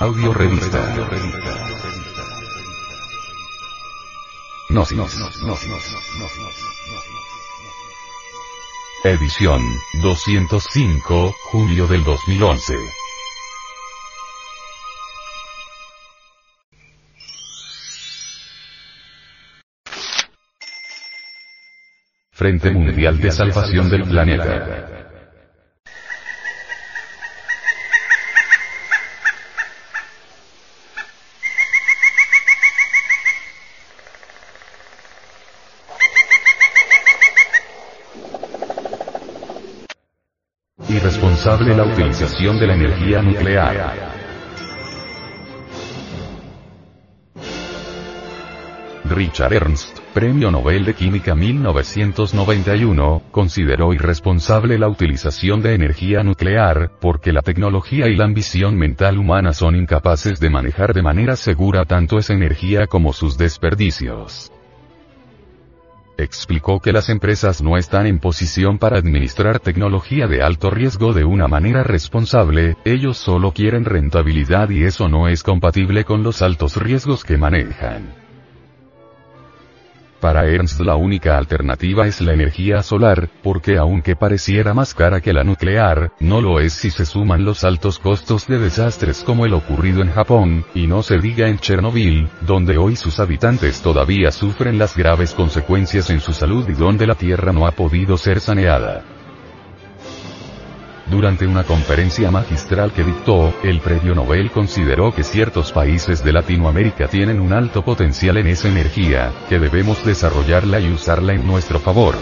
Audio revista. Gnosis. Edición 205, julio del 2011. Frente Mundial de Salvación del Planeta. Irresponsable la utilización de la energía nuclear. Richard Ernst, Premio Nobel de Química 1991, consideró irresponsable la utilización de energía nuclear, porque la tecnología y la ambición mental humana son incapaces de manejar de manera segura tanto esa energía como sus desperdicios explicó que las empresas no están en posición para administrar tecnología de alto riesgo de una manera responsable, ellos solo quieren rentabilidad y eso no es compatible con los altos riesgos que manejan. Para Ernst la única alternativa es la energía solar, porque aunque pareciera más cara que la nuclear, no lo es si se suman los altos costos de desastres como el ocurrido en Japón, y no se diga en Chernobyl, donde hoy sus habitantes todavía sufren las graves consecuencias en su salud y donde la tierra no ha podido ser saneada. Durante una conferencia magistral que dictó, el Premio Nobel consideró que ciertos países de Latinoamérica tienen un alto potencial en esa energía, que debemos desarrollarla y usarla en nuestro favor.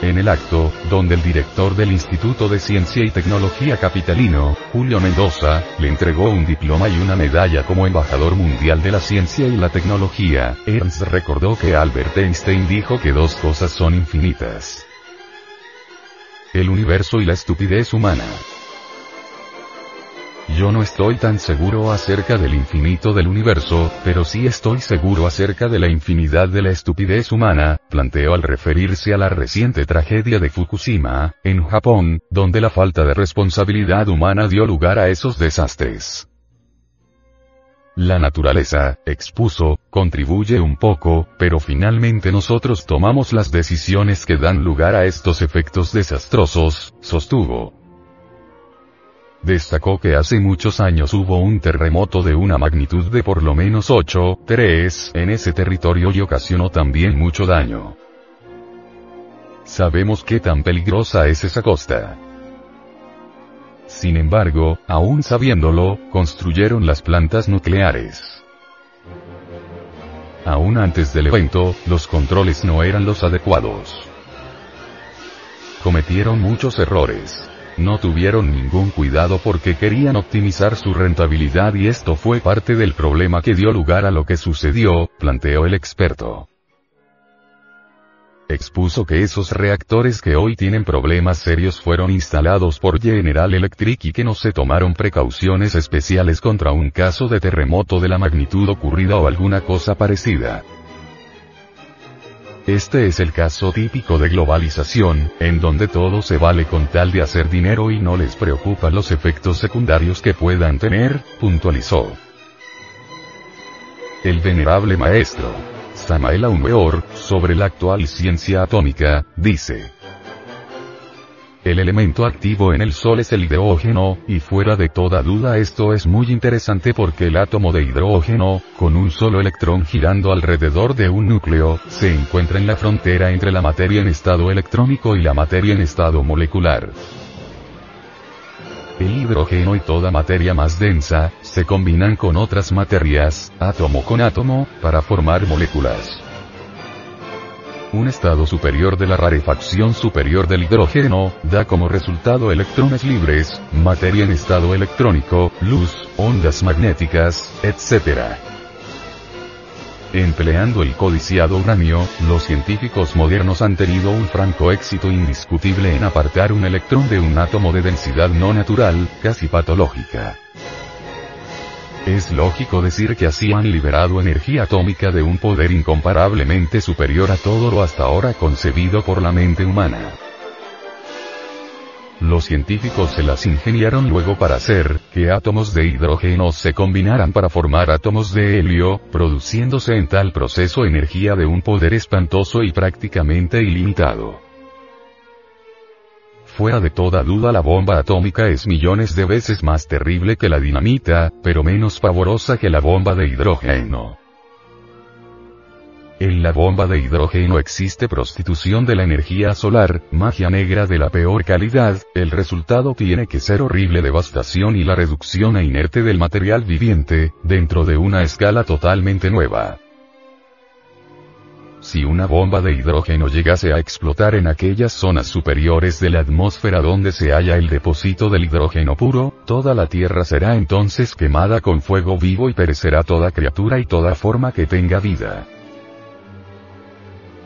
En el acto, donde el director del Instituto de Ciencia y Tecnología Capitalino, Julio Mendoza, le entregó un diploma y una medalla como embajador mundial de la ciencia y la tecnología, Ernst recordó que Albert Einstein dijo que dos cosas son infinitas el universo y la estupidez humana. Yo no estoy tan seguro acerca del infinito del universo, pero sí estoy seguro acerca de la infinidad de la estupidez humana, planteó al referirse a la reciente tragedia de Fukushima, en Japón, donde la falta de responsabilidad humana dio lugar a esos desastres. La naturaleza, expuso, contribuye un poco, pero finalmente nosotros tomamos las decisiones que dan lugar a estos efectos desastrosos, sostuvo. Destacó que hace muchos años hubo un terremoto de una magnitud de por lo menos 8,3 en ese territorio y ocasionó también mucho daño. Sabemos qué tan peligrosa es esa costa. Sin embargo, aún sabiéndolo, construyeron las plantas nucleares. Aún antes del evento, los controles no eran los adecuados. Cometieron muchos errores. No tuvieron ningún cuidado porque querían optimizar su rentabilidad y esto fue parte del problema que dio lugar a lo que sucedió, planteó el experto expuso que esos reactores que hoy tienen problemas serios fueron instalados por General Electric y que no se tomaron precauciones especiales contra un caso de terremoto de la magnitud ocurrida o alguna cosa parecida. Este es el caso típico de globalización, en donde todo se vale con tal de hacer dinero y no les preocupa los efectos secundarios que puedan tener, puntualizó. El venerable maestro. Samael Weor, sobre la actual ciencia atómica, dice. El elemento activo en el Sol es el hidrógeno, y fuera de toda duda esto es muy interesante porque el átomo de hidrógeno, con un solo electrón girando alrededor de un núcleo, se encuentra en la frontera entre la materia en estado electrónico y la materia en estado molecular. El hidrógeno y toda materia más densa, se combinan con otras materias, átomo con átomo, para formar moléculas. Un estado superior de la rarefacción superior del hidrógeno, da como resultado electrones libres, materia en estado electrónico, luz, ondas magnéticas, etc. Empleando el codiciado uranio, los científicos modernos han tenido un franco éxito indiscutible en apartar un electrón de un átomo de densidad no natural, casi patológica. Es lógico decir que así han liberado energía atómica de un poder incomparablemente superior a todo lo hasta ahora concebido por la mente humana. Los científicos se las ingeniaron luego para hacer que átomos de hidrógeno se combinaran para formar átomos de helio, produciéndose en tal proceso energía de un poder espantoso y prácticamente ilimitado. Fuera de toda duda la bomba atómica es millones de veces más terrible que la dinamita, pero menos pavorosa que la bomba de hidrógeno. En la bomba de hidrógeno existe prostitución de la energía solar, magia negra de la peor calidad, el resultado tiene que ser horrible devastación y la reducción a inerte del material viviente, dentro de una escala totalmente nueva. Si una bomba de hidrógeno llegase a explotar en aquellas zonas superiores de la atmósfera donde se halla el depósito del hidrógeno puro, toda la Tierra será entonces quemada con fuego vivo y perecerá toda criatura y toda forma que tenga vida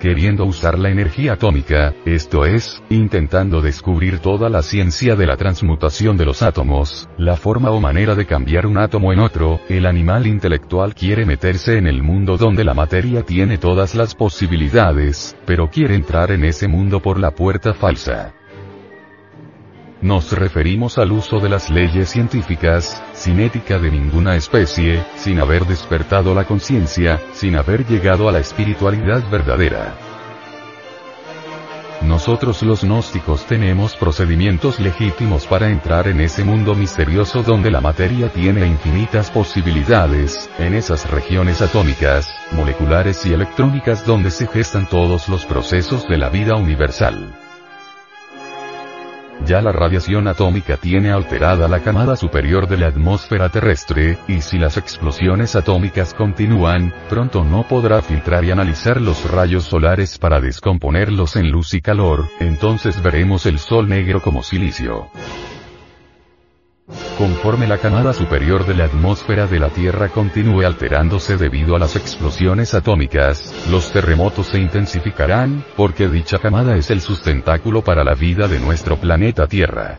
queriendo usar la energía atómica, esto es, intentando descubrir toda la ciencia de la transmutación de los átomos, la forma o manera de cambiar un átomo en otro, el animal intelectual quiere meterse en el mundo donde la materia tiene todas las posibilidades, pero quiere entrar en ese mundo por la puerta falsa. Nos referimos al uso de las leyes científicas, sin ética de ninguna especie, sin haber despertado la conciencia, sin haber llegado a la espiritualidad verdadera. Nosotros los gnósticos tenemos procedimientos legítimos para entrar en ese mundo misterioso donde la materia tiene infinitas posibilidades, en esas regiones atómicas, moleculares y electrónicas donde se gestan todos los procesos de la vida universal. Ya la radiación atómica tiene alterada la camada superior de la atmósfera terrestre, y si las explosiones atómicas continúan, pronto no podrá filtrar y analizar los rayos solares para descomponerlos en luz y calor, entonces veremos el sol negro como silicio. Conforme la camada superior de la atmósfera de la Tierra continúe alterándose debido a las explosiones atómicas, los terremotos se intensificarán, porque dicha camada es el sustentáculo para la vida de nuestro planeta Tierra.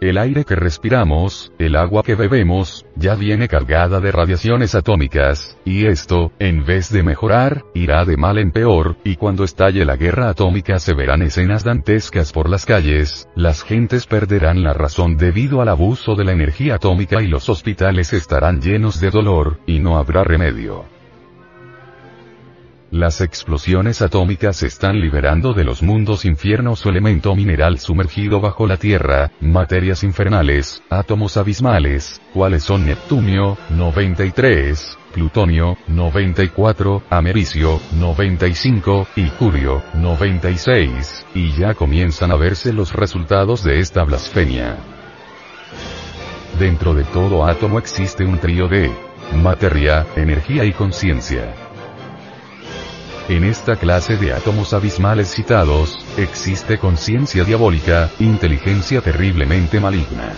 El aire que respiramos, el agua que bebemos, ya viene cargada de radiaciones atómicas, y esto, en vez de mejorar, irá de mal en peor, y cuando estalle la guerra atómica se verán escenas dantescas por las calles, las gentes perderán la razón debido al abuso de la energía atómica y los hospitales estarán llenos de dolor, y no habrá remedio. Las explosiones atómicas están liberando de los mundos infiernos su elemento mineral sumergido bajo la Tierra, materias infernales, átomos abismales, cuales son Neptunio, 93, Plutonio, 94, Americio, 95, y Curio, 96, y ya comienzan a verse los resultados de esta blasfemia. Dentro de todo átomo existe un trío de materia, energía y conciencia. En esta clase de átomos abismales citados, existe conciencia diabólica, inteligencia terriblemente maligna.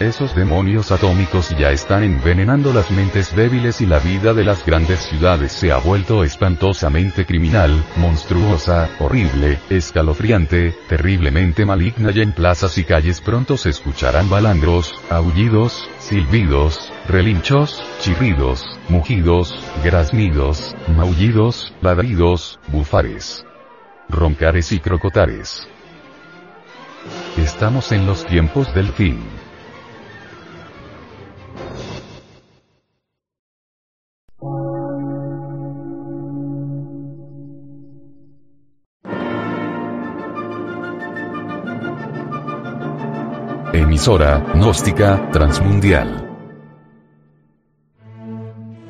Esos demonios atómicos ya están envenenando las mentes débiles y la vida de las grandes ciudades se ha vuelto espantosamente criminal, monstruosa, horrible, escalofriante, terriblemente maligna y en plazas y calles pronto se escucharán balandros, aullidos, silbidos, relinchos, chirridos, mugidos, graznidos, maullidos, ladridos, bufares, roncares y crocotares. Estamos en los tiempos del fin. Emisora, gnóstica, transmundial.